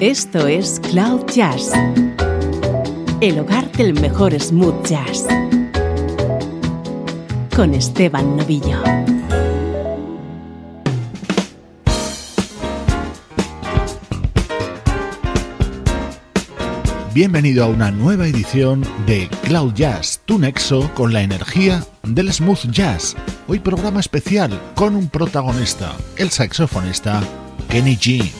Esto es Cloud Jazz, el hogar del mejor smooth jazz, con Esteban Novillo. Bienvenido a una nueva edición de Cloud Jazz, tu nexo con la energía del smooth jazz. Hoy programa especial con un protagonista, el saxofonista Kenny G.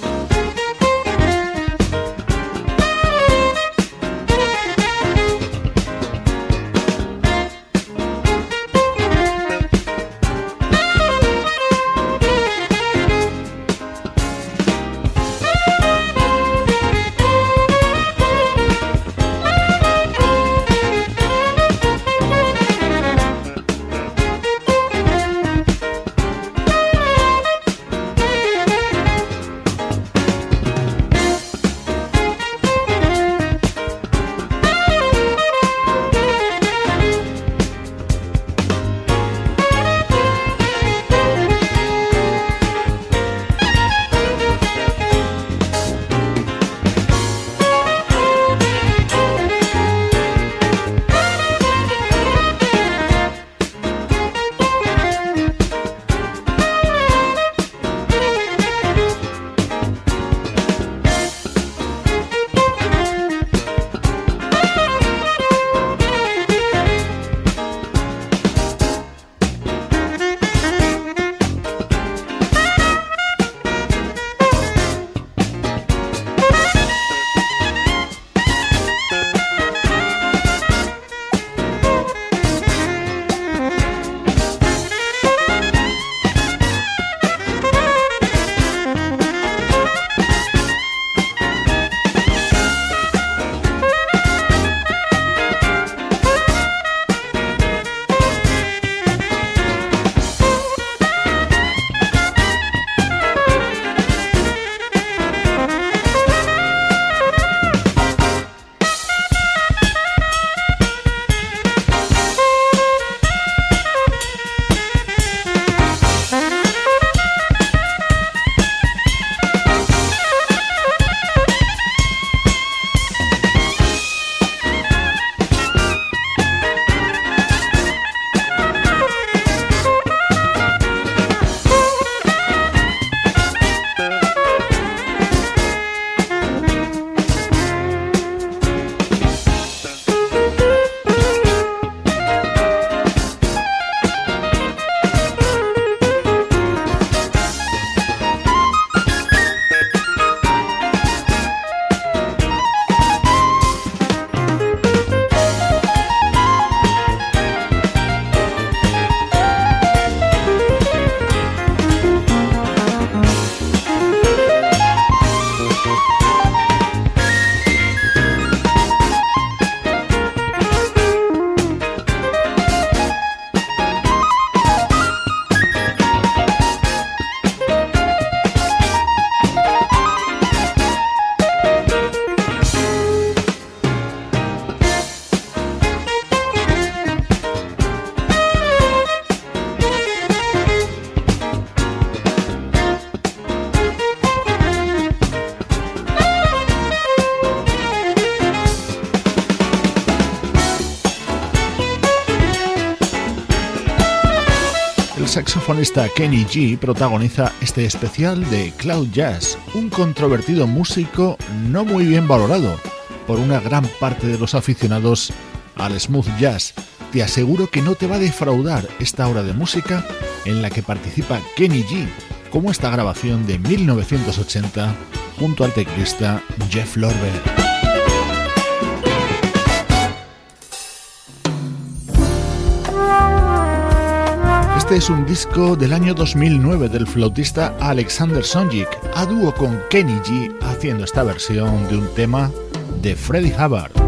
saxofonista Kenny G protagoniza este especial de Cloud Jazz, un controvertido músico no muy bien valorado por una gran parte de los aficionados al smooth jazz. Te aseguro que no te va a defraudar esta hora de música en la que participa Kenny G, como esta grabación de 1980 junto al teclista Jeff Lorber. Este es un disco del año 2009 del flautista Alexander Sonjik, a dúo con Kenny G haciendo esta versión de un tema de Freddie Hubbard.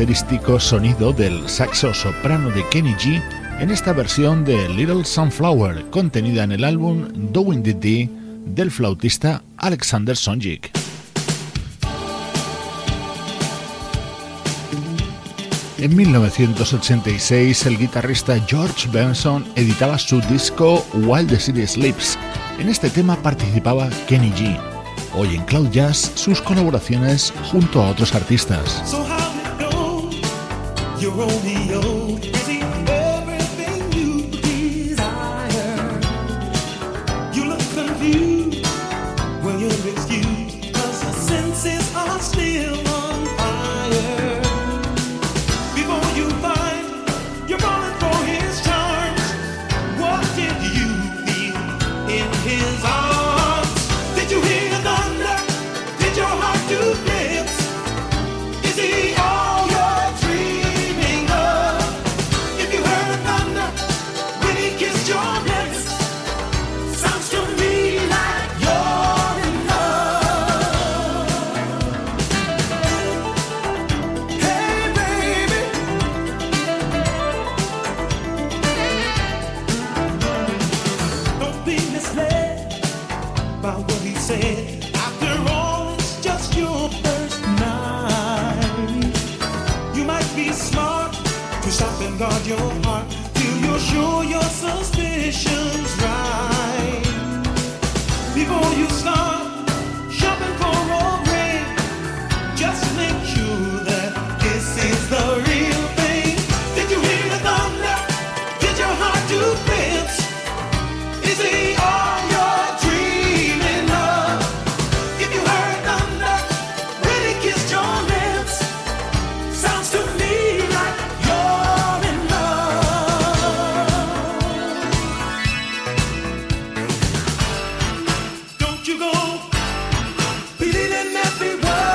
Característico sonido del saxo soprano de Kenny G en esta versión de Little Sunflower contenida en el álbum Doing the D del flautista Alexander Sonjik. En 1986 el guitarrista George Benson editaba su disco While the City Sleeps. En este tema participaba Kenny G. Hoy en Cloud Jazz sus colaboraciones junto a otros artistas. You're only old. you go, believe every word.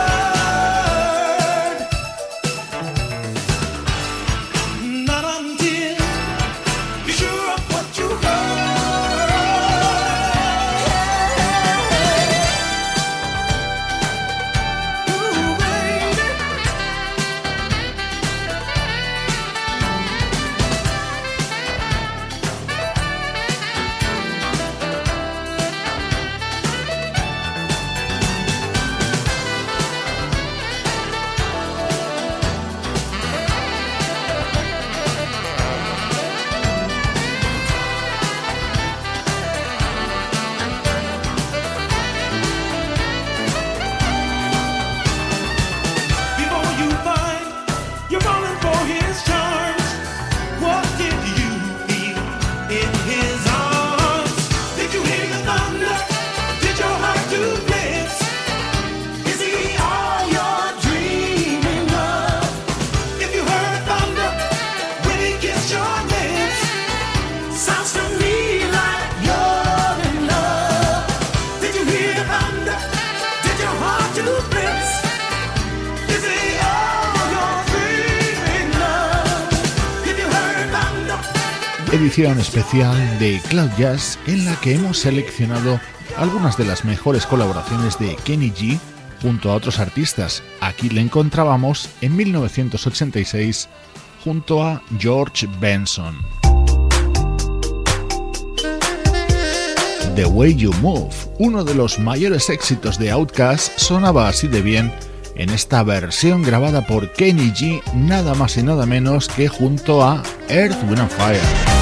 Edición especial de Cloud Jazz en la que hemos seleccionado algunas de las mejores colaboraciones de Kenny G junto a otros artistas. Aquí le encontrábamos en 1986 junto a George Benson. The Way You Move, uno de los mayores éxitos de Outkast, sonaba así de bien en esta versión grabada por Kenny G, nada más y nada menos que junto a Earth, Wind Fire.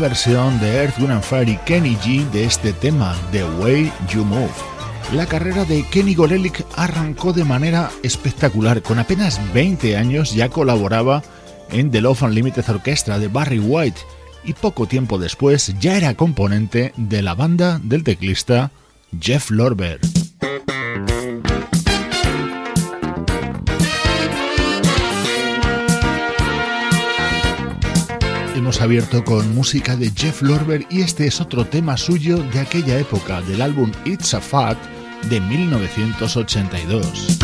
Versión de Earth, Wind Fire y Kenny G de este tema, The Way You Move. La carrera de Kenny Gorelick arrancó de manera espectacular. Con apenas 20 años ya colaboraba en The Love Unlimited Orchestra de Barry White y poco tiempo después ya era componente de la banda del teclista Jeff Lorber. Abierto con música de Jeff Lorber y este es otro tema suyo de aquella época del álbum It's a Fact de 1982.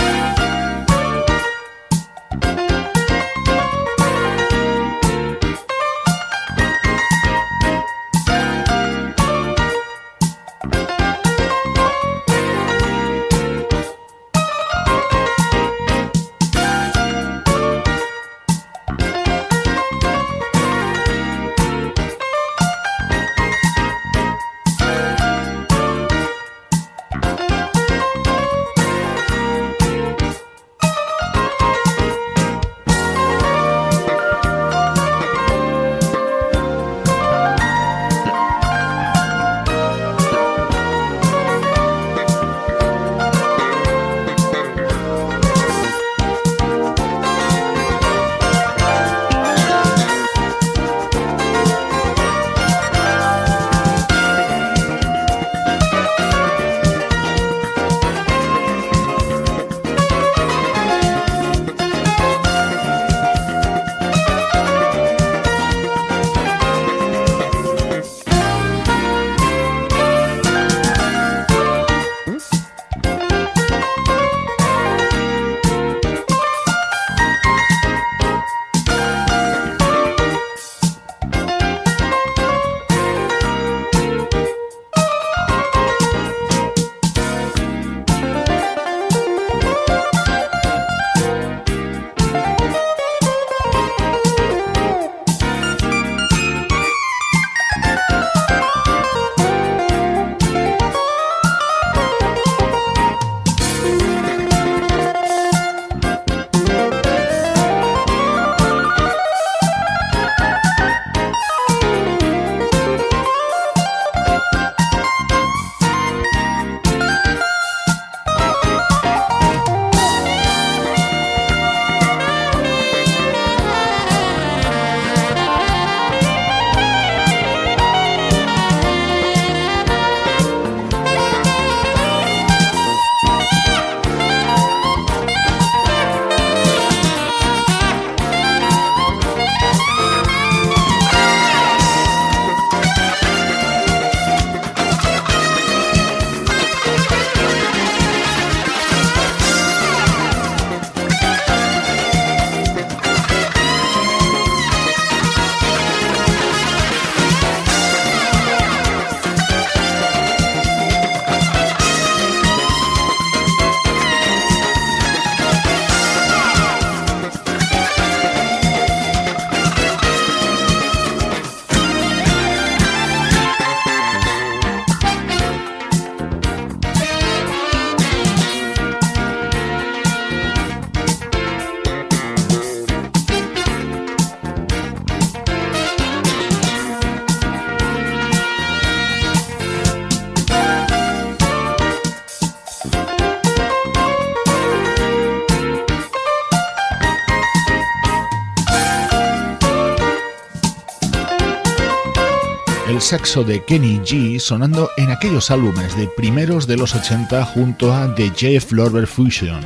Saxo de Kenny G sonando en aquellos álbumes de primeros de los 80 junto a The Jeff Lorber Fusion.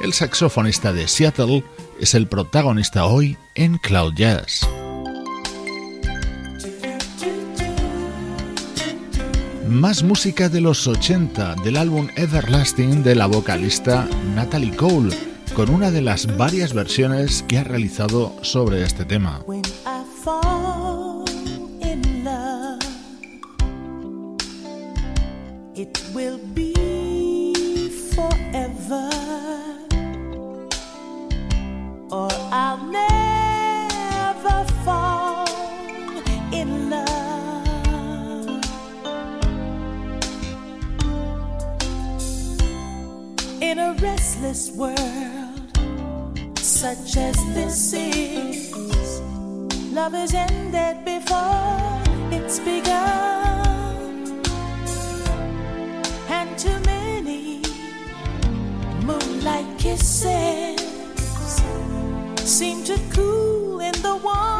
El saxofonista de Seattle es el protagonista hoy en Cloud Jazz. Más música de los 80 del álbum Everlasting de la vocalista Natalie Cole, con una de las varias versiones que ha realizado sobre este tema. such as this is. Love is ended before it's begun, and too many moonlight kisses seem to cool in the warm.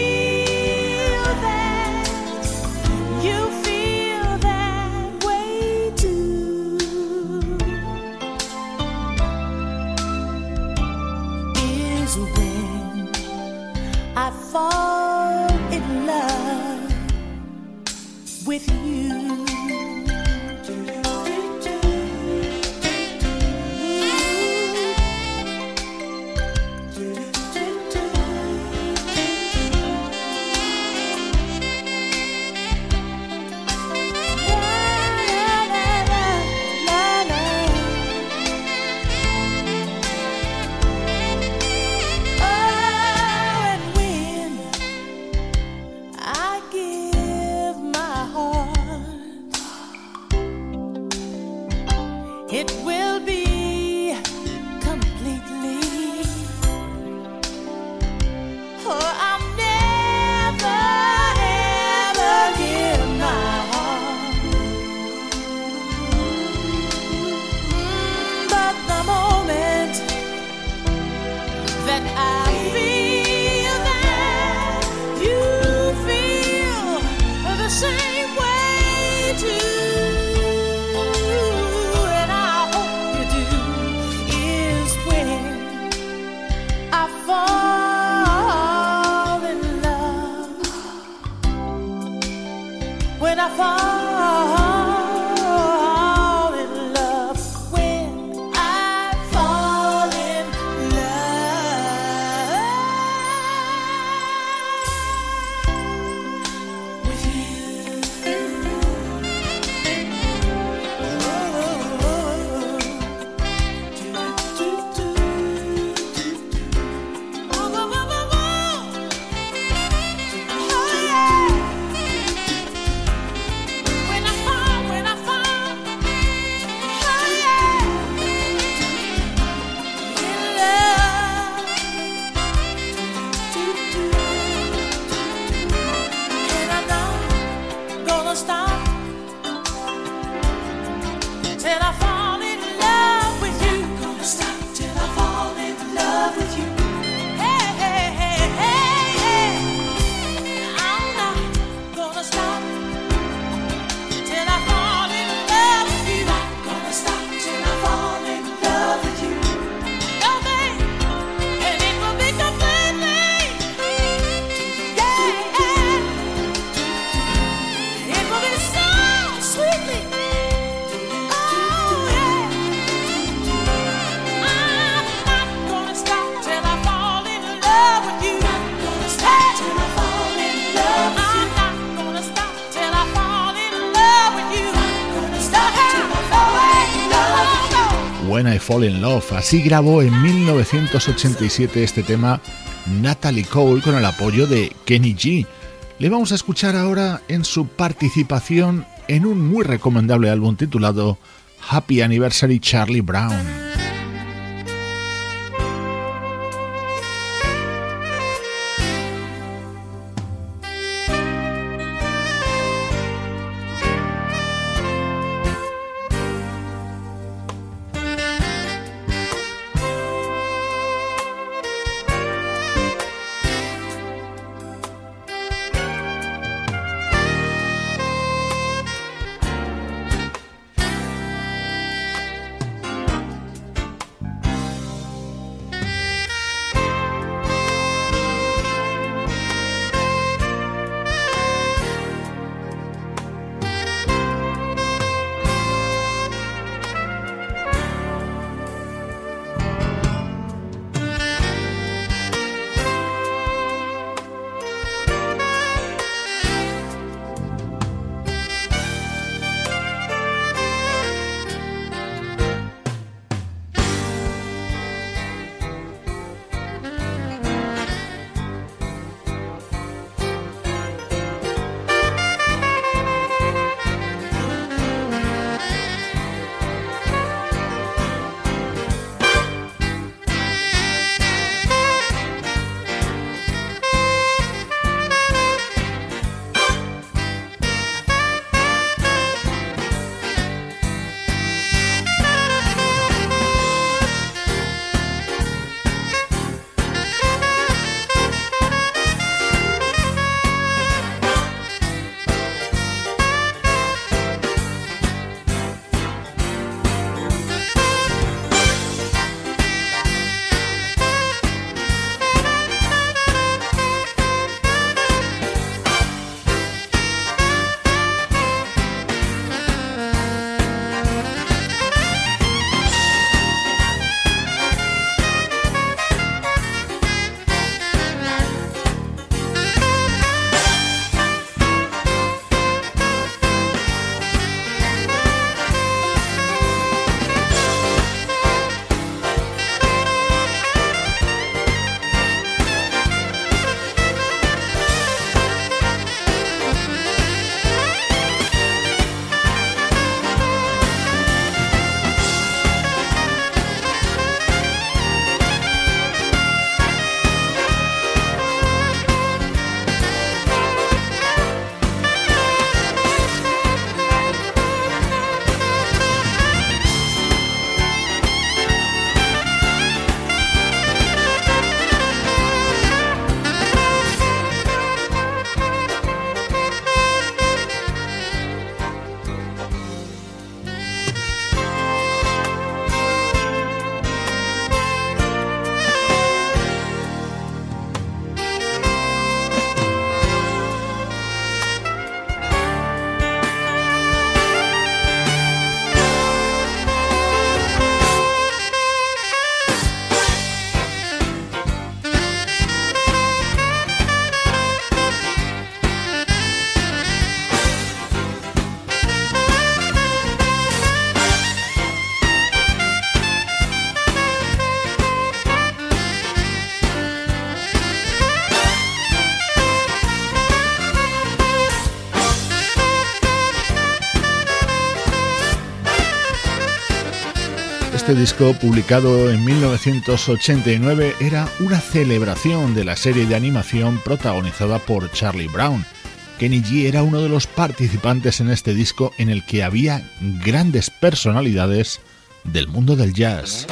Fall in Love. Así grabó en 1987 este tema Natalie Cole con el apoyo de Kenny G. Le vamos a escuchar ahora en su participación en un muy recomendable álbum titulado Happy Anniversary Charlie Brown. Disco, publicado en 1989, era una celebración de la serie de animación protagonizada por Charlie Brown. Kenny G era uno de los participantes en este disco en el que había grandes personalidades del mundo del jazz.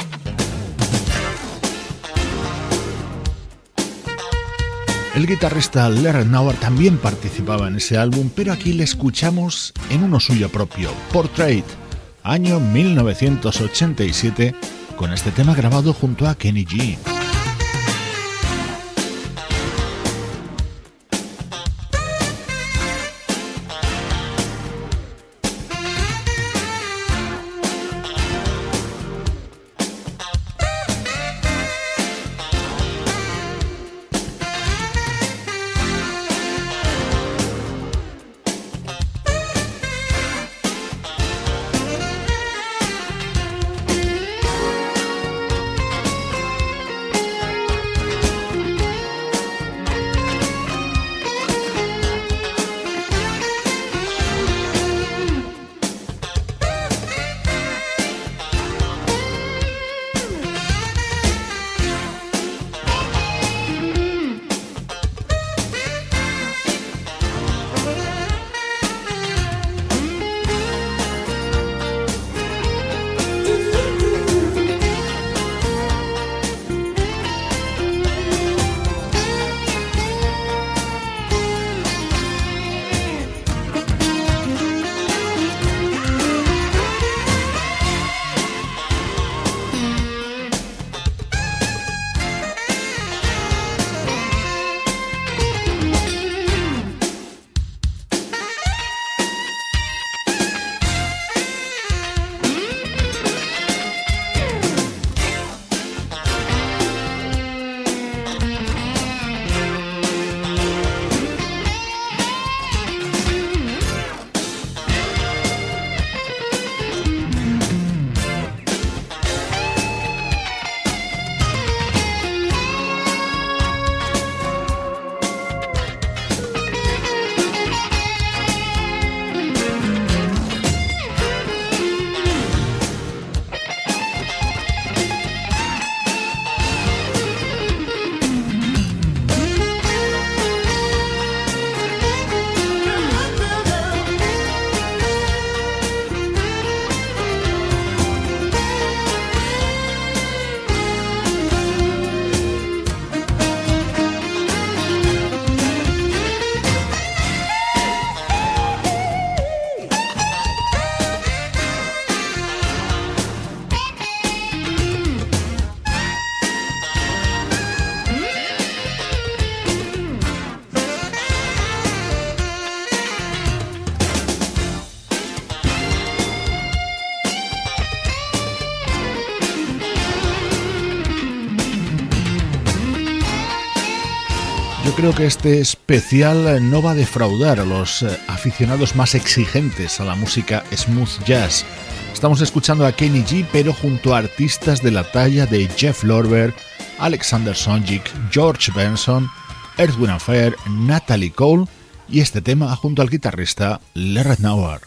El guitarrista Larry Nauer también participaba en ese álbum, pero aquí le escuchamos en uno suyo propio, Portrait, año 1987, con este tema grabado junto a Kenny G. que este especial no va a defraudar a los eh, aficionados más exigentes a la música smooth jazz. Estamos escuchando a Kenny G, pero junto a artistas de la talla de Jeff Lorber, Alexander Sonjic, George Benson, Edwin Affair, Natalie Cole y este tema junto al guitarrista Larry Nauer.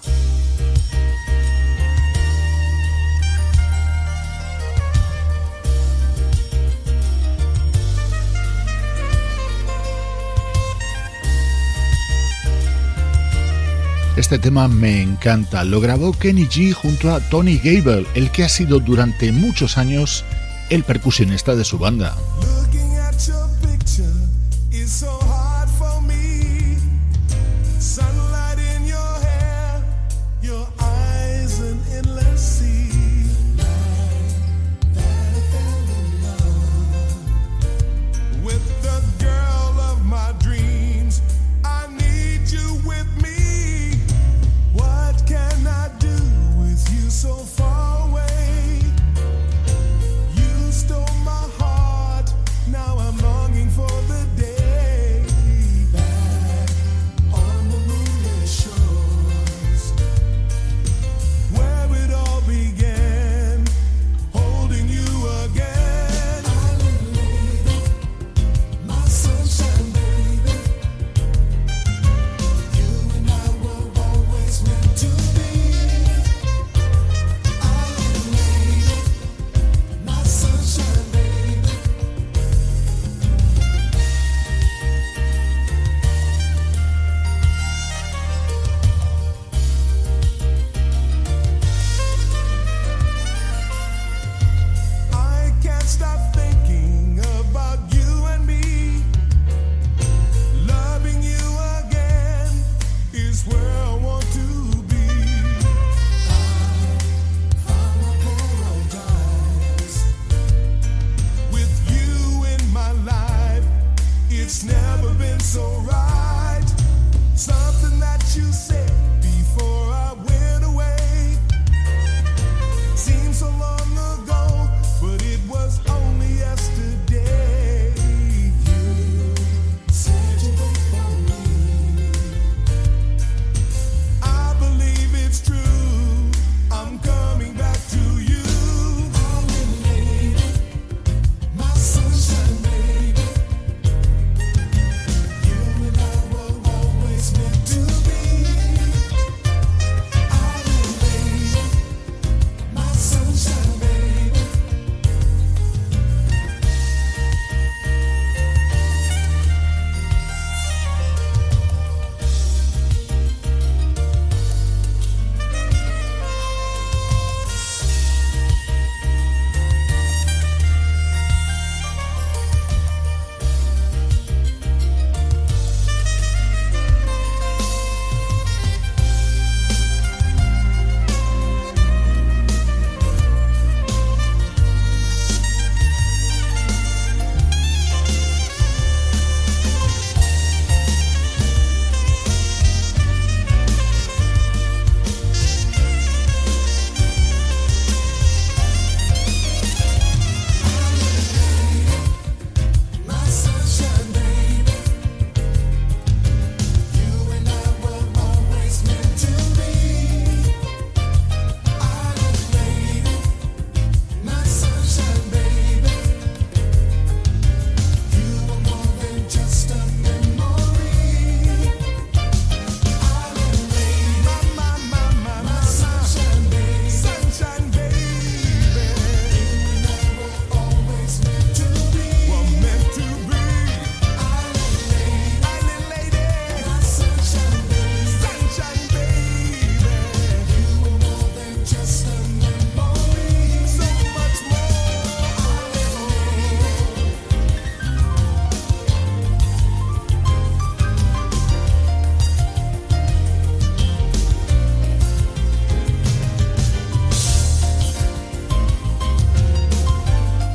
Este tema me encanta. Lo grabó Kenny G junto a Tony Gable, el que ha sido durante muchos años el percusionista de su banda.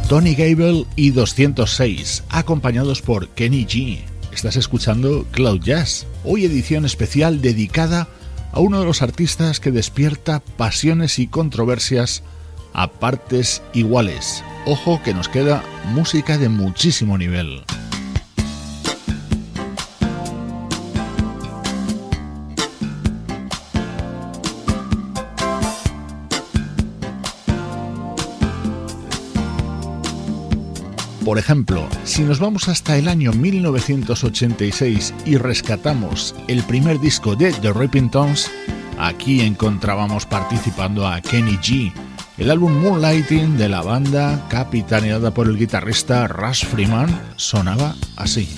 Tony Gable y 206, acompañados por Kenny G. Estás escuchando Cloud Jazz, hoy edición especial dedicada a uno de los artistas que despierta pasiones y controversias a partes iguales. Ojo que nos queda música de muchísimo nivel. Por ejemplo, si nos vamos hasta el año 1986 y rescatamos el primer disco de The Ripping Tones, aquí encontrábamos participando a Kenny G. El álbum Moonlighting de la banda, capitaneada por el guitarrista Russ Freeman, sonaba así.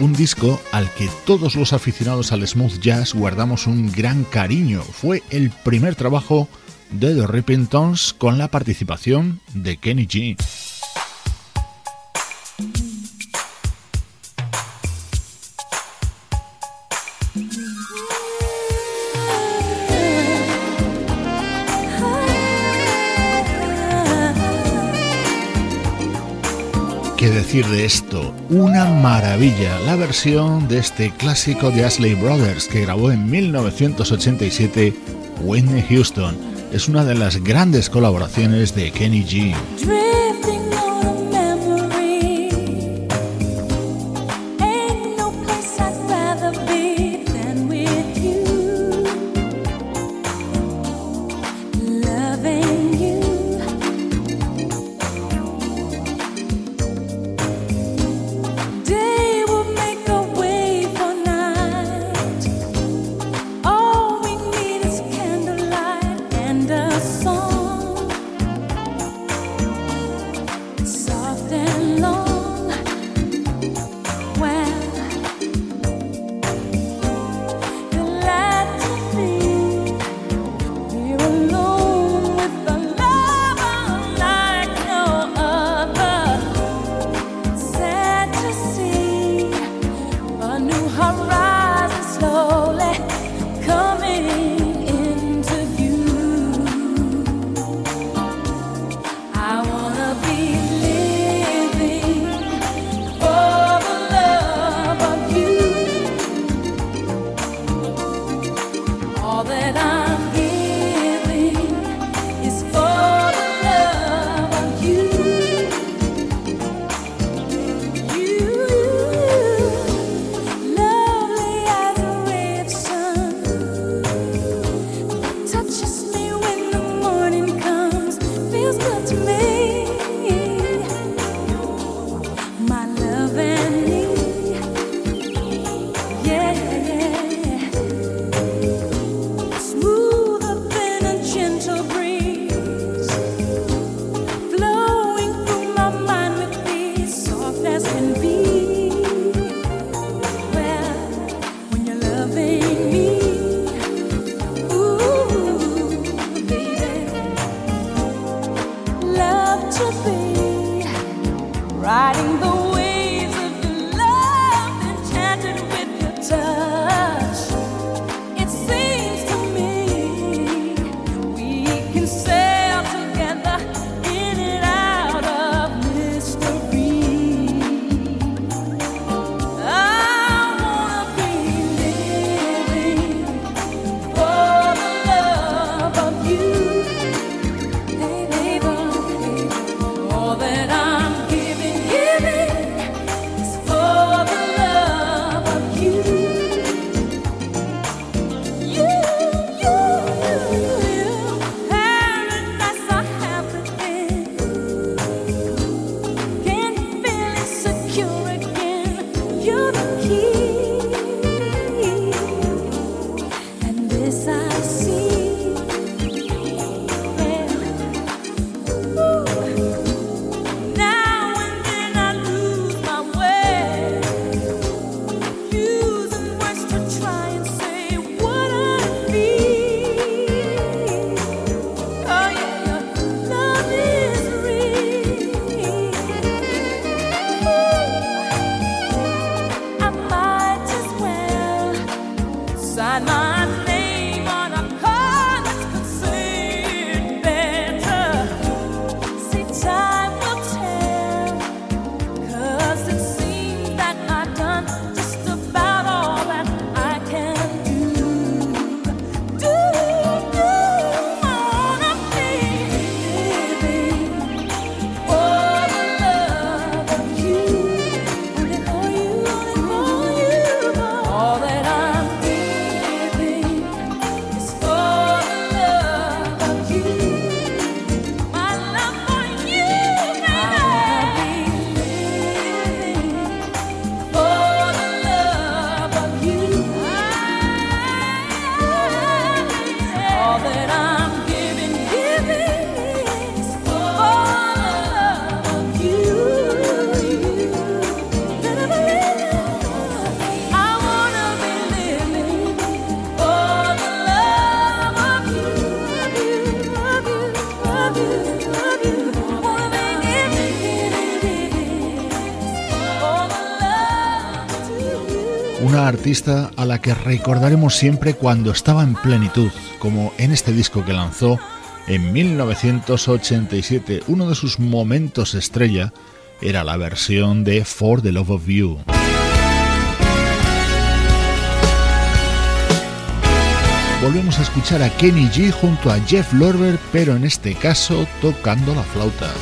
Un disco al que todos los aficionados al smooth jazz guardamos un gran cariño. Fue el primer trabajo de The Ripping Tones con la participación de Kenny G. decir de esto? Una maravilla, la versión de este clásico de Ashley Brothers que grabó en 1987 Whitney Houston. Es una de las grandes colaboraciones de Kenny G. a la que recordaremos siempre cuando estaba en plenitud, como en este disco que lanzó en 1987. Uno de sus momentos estrella era la versión de For the Love of You. Volvemos a escuchar a Kenny G junto a Jeff Lorber, pero en este caso tocando la flauta.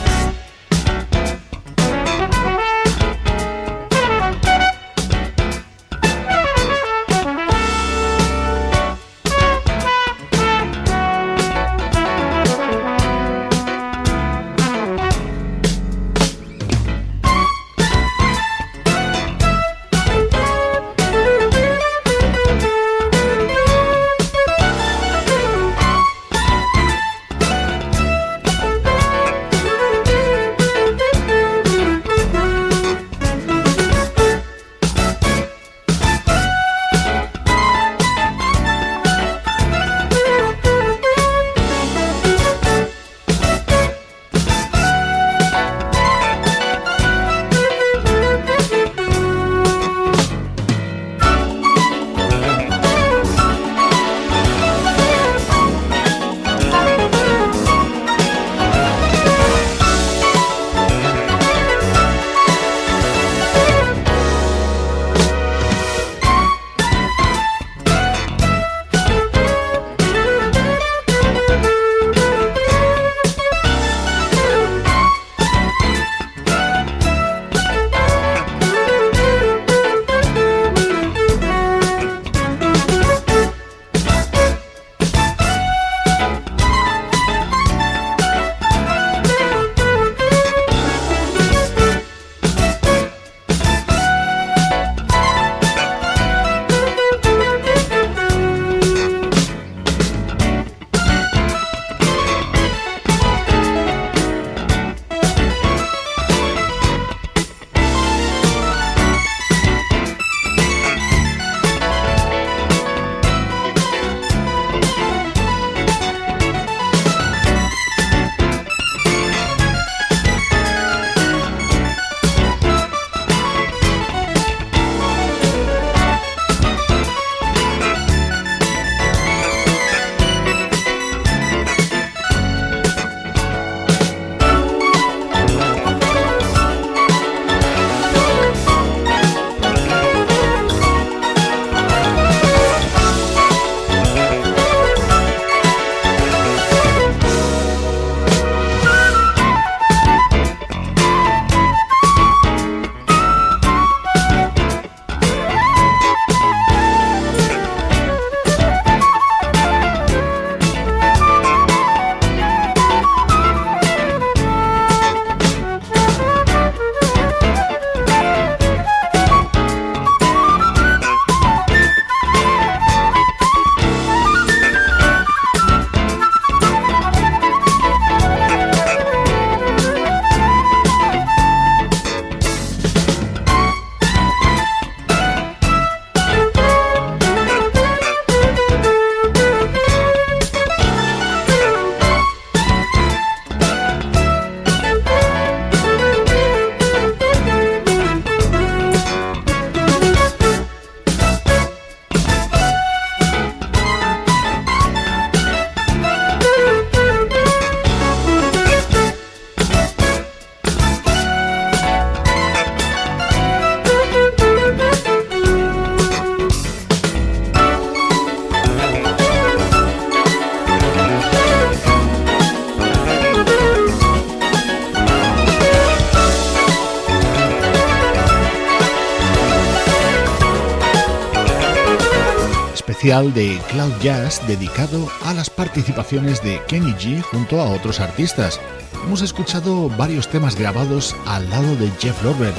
De Cloud Jazz dedicado a las participaciones de Kenny G junto a otros artistas. Hemos escuchado varios temas grabados al lado de Jeff Lorber,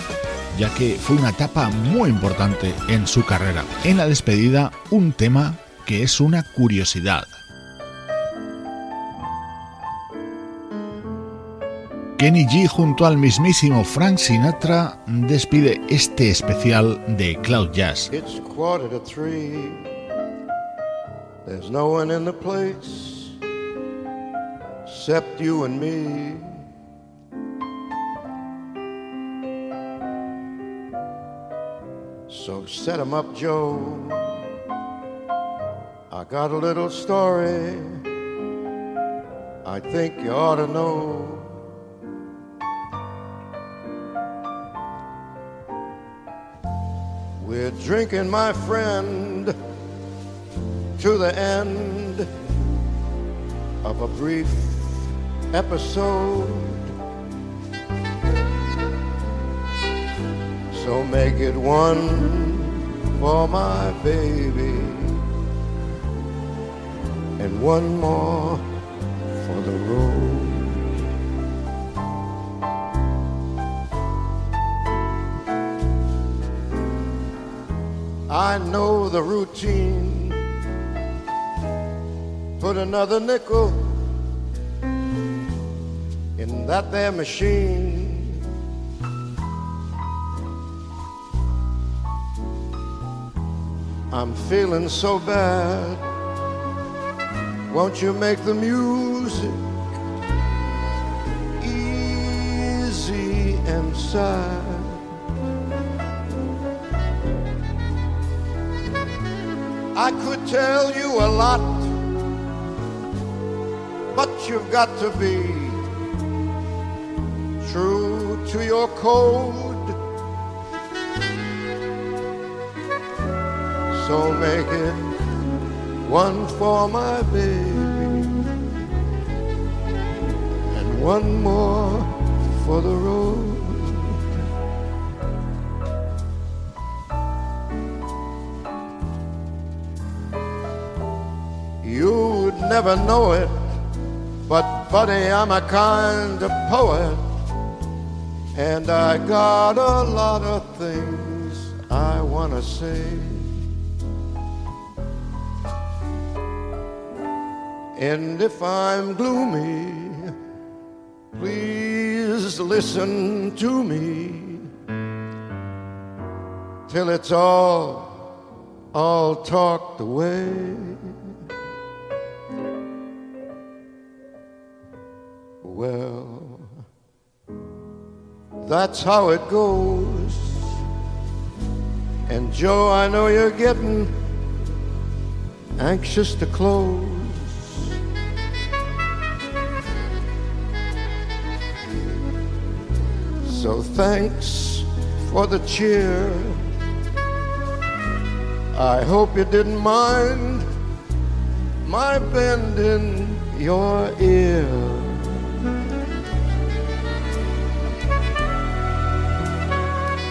ya que fue una etapa muy importante en su carrera. En la despedida, un tema que es una curiosidad. Kenny G junto al mismísimo Frank Sinatra despide este especial de Cloud Jazz. There's no one in the place except you and me. So set 'em up, Joe. I got a little story I think you ought to know. We're drinking, my friend, to the end of a brief episode. So make it one for my baby and one more for the road. I know the routine. Put another nickel in that there machine. I'm feeling so bad. Won't you make the music easy and sad? I could tell you a lot, but you've got to be true to your code. So make it one for my baby and one more for the road. You'd never know it, buddy, I'm a kind of poet, and I got a lot of things I wanna say. And if I'm gloomy, please listen to me till it's all, all talked away. That's how it goes. And Joe, I know you're getting anxious to close. So thanks for the cheer. I hope you didn't mind my bending your ear.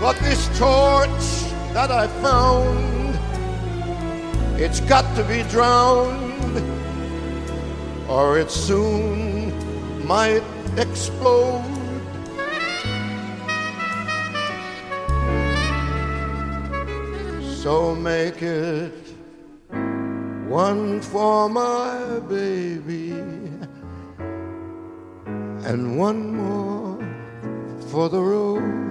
But this torch that I found, it's got to be drowned, or it soon might explode. So make it one for my baby and one more for the road.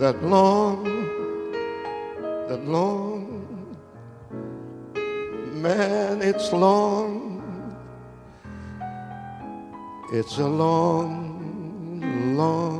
that long, that long, man, it's long, it's a long, long.